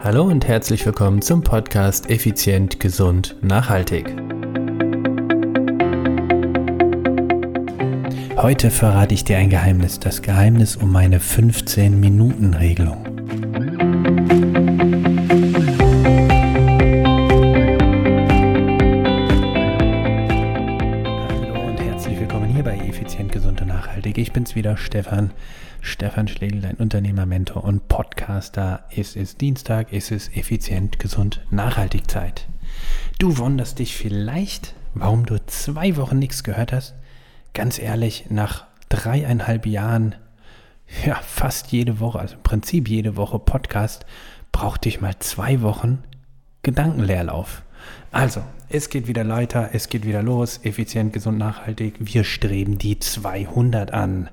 Hallo und herzlich willkommen zum Podcast Effizient, Gesund, Nachhaltig. Heute verrate ich dir ein Geheimnis, das Geheimnis um meine 15-Minuten-Regelung. Ich bin's wieder, Stefan. Stefan Schlegel, dein Unternehmer-Mentor und Podcaster. Es ist Dienstag, es ist effizient, gesund, nachhaltig Zeit. Du wunderst dich vielleicht, warum du zwei Wochen nichts gehört hast. Ganz ehrlich, nach dreieinhalb Jahren, ja, fast jede Woche, also im Prinzip jede Woche Podcast, brauchte ich mal zwei Wochen Gedankenleerlauf. Also, es geht wieder weiter, es geht wieder los, effizient, gesund, nachhaltig. Wir streben die 200 an.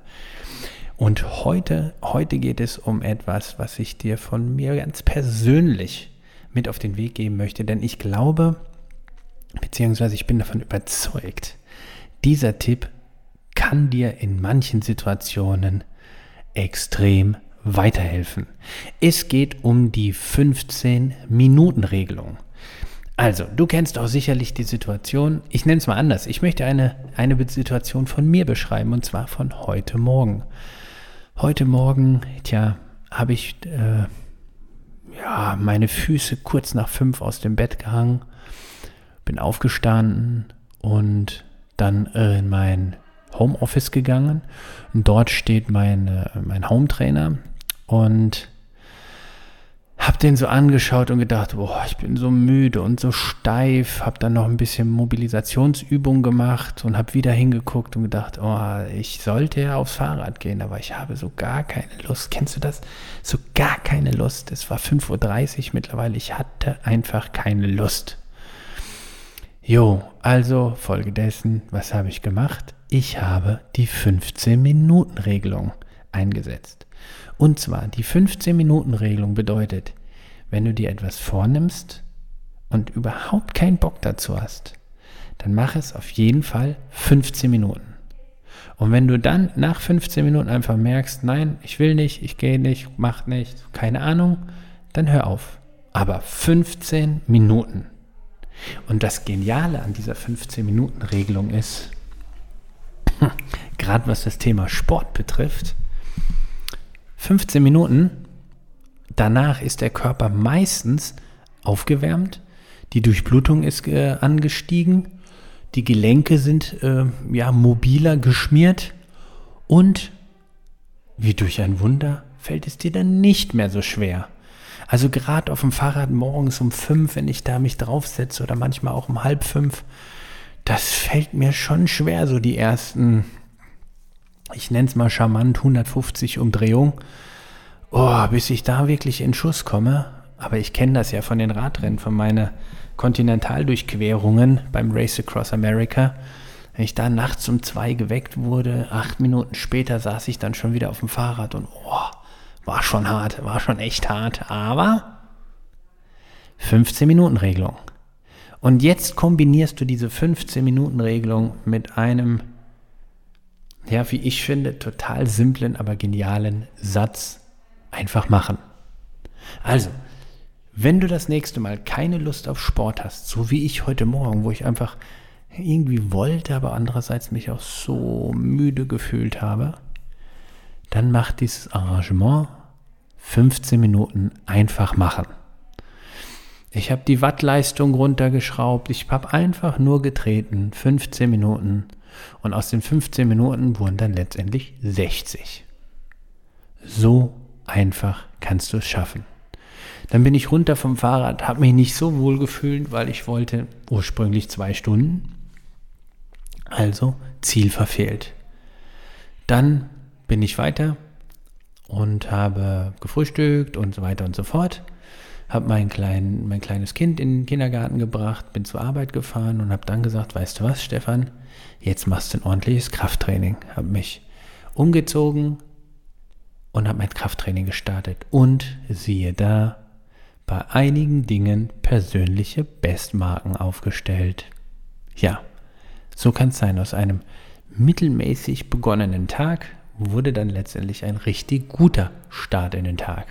Und heute, heute geht es um etwas, was ich dir von mir ganz persönlich mit auf den Weg geben möchte. Denn ich glaube, beziehungsweise ich bin davon überzeugt, dieser Tipp kann dir in manchen Situationen extrem weiterhelfen. Es geht um die 15-Minuten-Regelung. Also, du kennst auch sicherlich die Situation, ich nenne es mal anders, ich möchte eine, eine Situation von mir beschreiben, und zwar von heute Morgen. Heute Morgen, tja, habe ich äh, ja, meine Füße kurz nach fünf aus dem Bett gehangen, bin aufgestanden und dann äh, in mein Homeoffice gegangen. Und dort steht mein, äh, mein Home Trainer und hab den so angeschaut und gedacht, boah, ich bin so müde und so steif. Hab dann noch ein bisschen Mobilisationsübung gemacht und hab wieder hingeguckt und gedacht, oh, ich sollte ja aufs Fahrrad gehen, aber ich habe so gar keine Lust. Kennst du das? So gar keine Lust. Es war 5.30 Uhr mittlerweile. Ich hatte einfach keine Lust. Jo, also folgedessen, was habe ich gemacht? Ich habe die 15-Minuten-Regelung eingesetzt. Und zwar die 15-Minuten-Regelung bedeutet, wenn du dir etwas vornimmst und überhaupt keinen Bock dazu hast, dann mach es auf jeden Fall 15 Minuten. Und wenn du dann nach 15 Minuten einfach merkst, nein, ich will nicht, ich gehe nicht, mach nicht, keine Ahnung, dann hör auf. Aber 15 Minuten. Und das Geniale an dieser 15-Minuten-Regelung ist, gerade was das Thema Sport betrifft, 15 Minuten, danach ist der Körper meistens aufgewärmt, die Durchblutung ist äh, angestiegen, die Gelenke sind äh, ja mobiler geschmiert. Und wie durch ein Wunder fällt es dir dann nicht mehr so schwer. Also gerade auf dem Fahrrad morgens um fünf, wenn ich da mich draufsetze oder manchmal auch um halb fünf, das fällt mir schon schwer, so die ersten ich nenne es mal charmant, 150 Umdrehungen. Oh, bis ich da wirklich in Schuss komme. Aber ich kenne das ja von den Radrennen, von meinen Kontinentaldurchquerungen beim Race Across America. Wenn ich da nachts um zwei geweckt wurde, acht Minuten später saß ich dann schon wieder auf dem Fahrrad und oh, war schon hart, war schon echt hart. Aber 15 Minuten Regelung. Und jetzt kombinierst du diese 15 Minuten Regelung mit einem ja, wie ich finde, total simplen, aber genialen Satz einfach machen. Also, wenn du das nächste Mal keine Lust auf Sport hast, so wie ich heute Morgen, wo ich einfach irgendwie wollte, aber andererseits mich auch so müde gefühlt habe, dann mach dieses Arrangement 15 Minuten einfach machen. Ich habe die Wattleistung runtergeschraubt, ich habe einfach nur getreten, 15 Minuten und aus den 15 Minuten wurden dann letztendlich 60. So einfach kannst du es schaffen. Dann bin ich runter vom Fahrrad, habe mich nicht so wohl gefühlt, weil ich wollte ursprünglich zwei Stunden. Also Ziel verfehlt. Dann bin ich weiter und habe gefrühstückt und so weiter und so fort. Habe mein, klein, mein kleines Kind in den Kindergarten gebracht, bin zur Arbeit gefahren und habe dann gesagt, weißt du was, Stefan, jetzt machst du ein ordentliches Krafttraining. Habe mich umgezogen und habe mein Krafttraining gestartet. Und siehe da, bei einigen Dingen persönliche Bestmarken aufgestellt. Ja, so kann es sein. Aus einem mittelmäßig begonnenen Tag wurde dann letztendlich ein richtig guter Start in den Tag.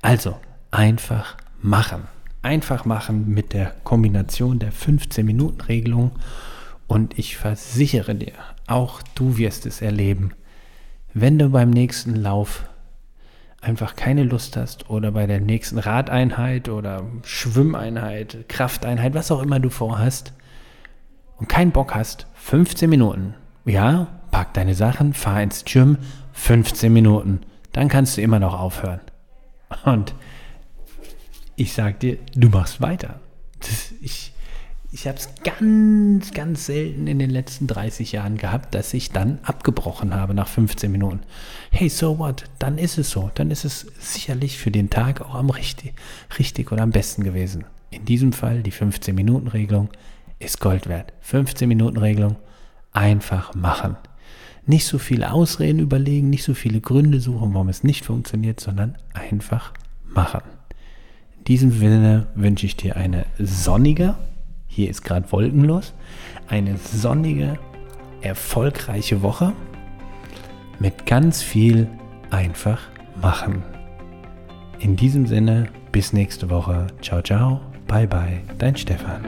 Also einfach machen. Einfach machen mit der Kombination der 15-Minuten-Regelung. Und ich versichere dir, auch du wirst es erleben, wenn du beim nächsten Lauf einfach keine Lust hast oder bei der nächsten Radeinheit oder Schwimmeinheit, Krafteinheit, was auch immer du vorhast und keinen Bock hast, 15 Minuten. Ja, pack deine Sachen, fahr ins Gym, 15 Minuten. Dann kannst du immer noch aufhören. Und ich sag dir, du machst weiter. Das, ich ich habe es ganz, ganz selten in den letzten 30 Jahren gehabt, dass ich dann abgebrochen habe nach 15 Minuten. Hey, so what? Dann ist es so. Dann ist es sicherlich für den Tag auch am richtig, richtig oder am besten gewesen. In diesem Fall die 15-Minuten-Regelung ist Gold wert. 15-Minuten-Regelung einfach machen. Nicht so viele Ausreden überlegen, nicht so viele Gründe suchen, warum es nicht funktioniert, sondern einfach machen. In diesem Sinne wünsche ich dir eine sonnige hier ist gerade wolkenlos. Eine sonnige, erfolgreiche Woche mit ganz viel einfach machen. In diesem Sinne, bis nächste Woche. Ciao, ciao. Bye, bye. Dein Stefan.